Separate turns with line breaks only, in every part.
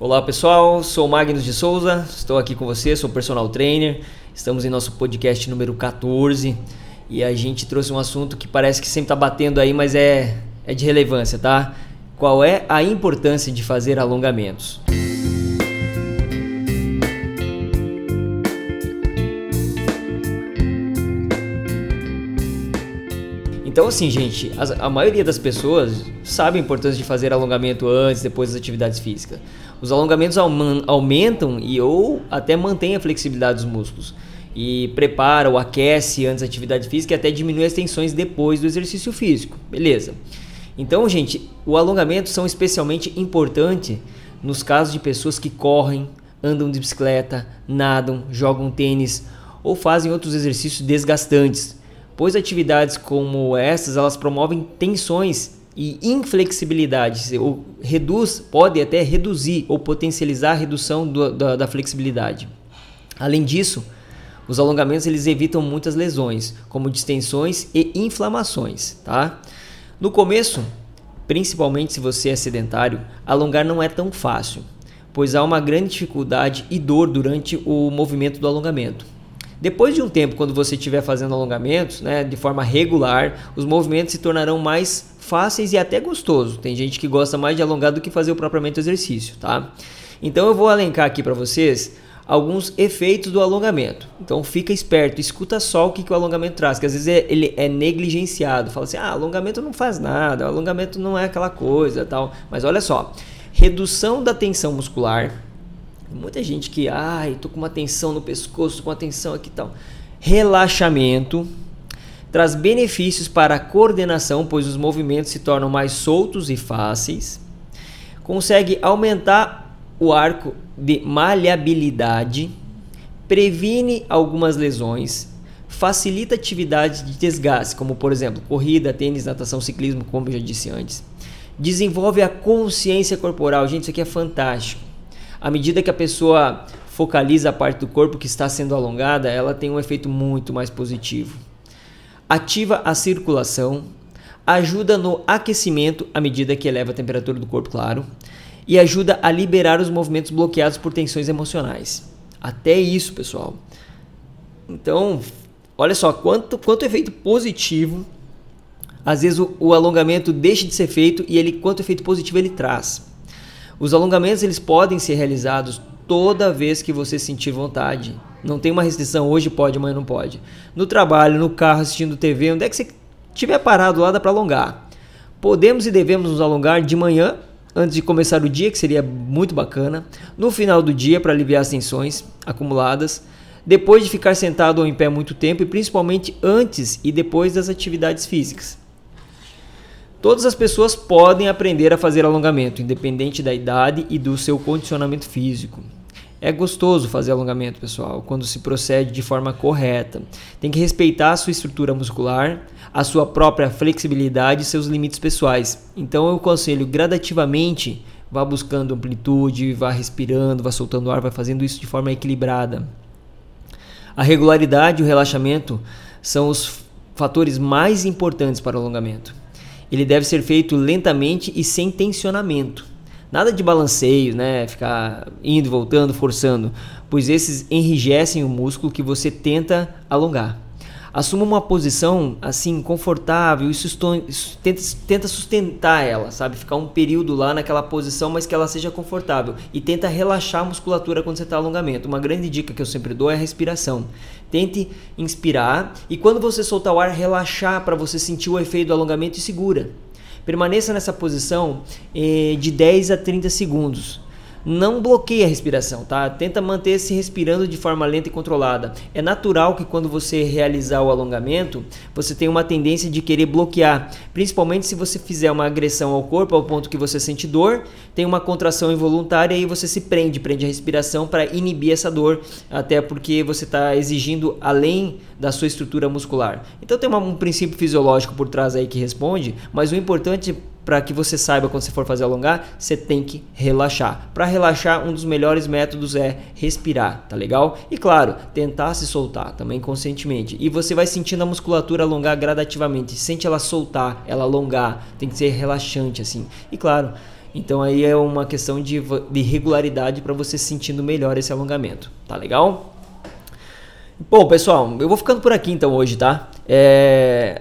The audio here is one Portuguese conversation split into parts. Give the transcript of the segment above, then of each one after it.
Olá pessoal, sou Magnus de Souza, estou aqui com você, sou personal trainer. Estamos em nosso podcast número 14 e a gente trouxe um assunto que parece que sempre está batendo aí, mas é, é de relevância, tá? Qual é a importância de fazer alongamentos? Então, assim, gente, a, a, maioria das pessoas sabe a importância de fazer alongamento antes, depois das atividades físicas. Os alongamentos aumentam e ou até mantêm a flexibilidade dos músculos. E prepara ou aquece antes da atividade física e até diminui as tensões depois do exercício físico. Beleza. Então, gente, o alongamento são especialmente importantes nos casos de pessoas que correm, andam de bicicleta, nadam, jogam tênis ou fazem outros exercícios desgastantes pois atividades como essas elas promovem tensões e inflexibilidade, ou reduz, pode até reduzir ou potencializar a redução do, da, da flexibilidade. Além disso, os alongamentos eles evitam muitas lesões, como distensões e inflamações, tá? No começo, principalmente se você é sedentário, alongar não é tão fácil, pois há uma grande dificuldade e dor durante o movimento do alongamento. Depois de um tempo, quando você estiver fazendo alongamentos, né, de forma regular, os movimentos se tornarão mais fáceis e até gostosos. Tem gente que gosta mais de alongar do que fazer o propriamente exercício, tá? Então eu vou alencar aqui para vocês alguns efeitos do alongamento. Então fica esperto, escuta só o que, que o alongamento traz, que às vezes é, ele é negligenciado. Fala assim, ah, alongamento não faz nada, alongamento não é aquela coisa, tal. Mas olha só, redução da tensão muscular, Muita gente que, ai, tô com uma tensão no pescoço, com uma tensão aqui e tal. Relaxamento traz benefícios para a coordenação, pois os movimentos se tornam mais soltos e fáceis. Consegue aumentar o arco de maleabilidade, previne algumas lesões, facilita atividades de desgaste, como por exemplo corrida, tênis, natação, ciclismo, como eu já disse antes. Desenvolve a consciência corporal. Gente, isso aqui é fantástico à medida que a pessoa focaliza a parte do corpo que está sendo alongada, ela tem um efeito muito mais positivo. Ativa a circulação, ajuda no aquecimento à medida que eleva a temperatura do corpo, claro, e ajuda a liberar os movimentos bloqueados por tensões emocionais. Até isso, pessoal. Então, olha só quanto, quanto efeito positivo. Às vezes o, o alongamento deixa de ser feito e ele quanto efeito positivo ele traz. Os alongamentos eles podem ser realizados toda vez que você sentir vontade. Não tem uma restrição, hoje pode, amanhã não pode. No trabalho, no carro, assistindo TV, onde é que você estiver parado lá, dá para alongar. Podemos e devemos nos alongar de manhã, antes de começar o dia, que seria muito bacana. No final do dia, para aliviar as tensões acumuladas. Depois de ficar sentado ou em pé muito tempo e principalmente antes e depois das atividades físicas. Todas as pessoas podem aprender a fazer alongamento, independente da idade e do seu condicionamento físico. É gostoso fazer alongamento, pessoal, quando se procede de forma correta. Tem que respeitar a sua estrutura muscular, a sua própria flexibilidade e seus limites pessoais. Então eu aconselho gradativamente, vá buscando amplitude, vá respirando, vá soltando ar, vá fazendo isso de forma equilibrada. A regularidade e o relaxamento são os fatores mais importantes para o alongamento. Ele deve ser feito lentamente e sem tensionamento. Nada de balanceio, né? Ficar indo voltando, forçando, pois esses enrijecem o músculo que você tenta alongar. Assuma uma posição assim confortável e tenta, tenta sustentar ela, sabe? Ficar um período lá naquela posição, mas que ela seja confortável. E tenta relaxar a musculatura quando você está alongamento. Uma grande dica que eu sempre dou é a respiração. Tente inspirar e quando você soltar o ar, relaxar para você sentir o efeito do alongamento e segura. Permaneça nessa posição eh, de 10 a 30 segundos não bloqueie a respiração, tá? Tenta manter-se respirando de forma lenta e controlada. É natural que quando você realizar o alongamento, você tenha uma tendência de querer bloquear, principalmente se você fizer uma agressão ao corpo ao ponto que você sente dor, tem uma contração involuntária e você se prende, prende a respiração para inibir essa dor, até porque você está exigindo além da sua estrutura muscular. Então tem um princípio fisiológico por trás aí que responde, mas o importante para que você saiba quando você for fazer alongar, você tem que relaxar. Para relaxar, um dos melhores métodos é respirar, tá legal? E claro, tentar se soltar também conscientemente. E você vai sentindo a musculatura alongar gradativamente, sente ela soltar, ela alongar, tem que ser relaxante assim. E claro, Então aí é uma questão de, de regularidade para você sentindo melhor esse alongamento. Tá legal? Bom, pessoal, eu vou ficando por aqui então hoje, tá? É,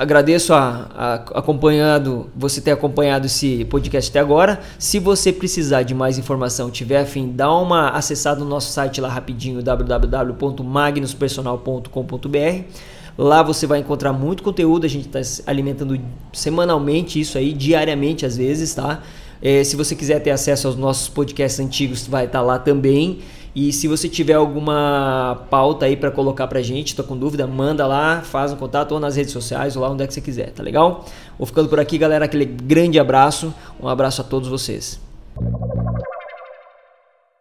agradeço a, a, acompanhado, você ter acompanhado esse podcast até agora. Se você precisar de mais informação, tiver afim, dá uma acessada no nosso site lá rapidinho, www.magnuspersonal.com.br. Lá você vai encontrar muito conteúdo, a gente está alimentando semanalmente isso aí, diariamente às vezes, tá? É, se você quiser ter acesso aos nossos podcasts antigos, vai estar tá lá também. E se você tiver alguma pauta aí para colocar pra gente, tô com dúvida, manda lá, faz um contato ou nas redes sociais ou lá onde é que você quiser, tá legal? Vou ficando por aqui, galera, aquele grande abraço. Um abraço a todos vocês.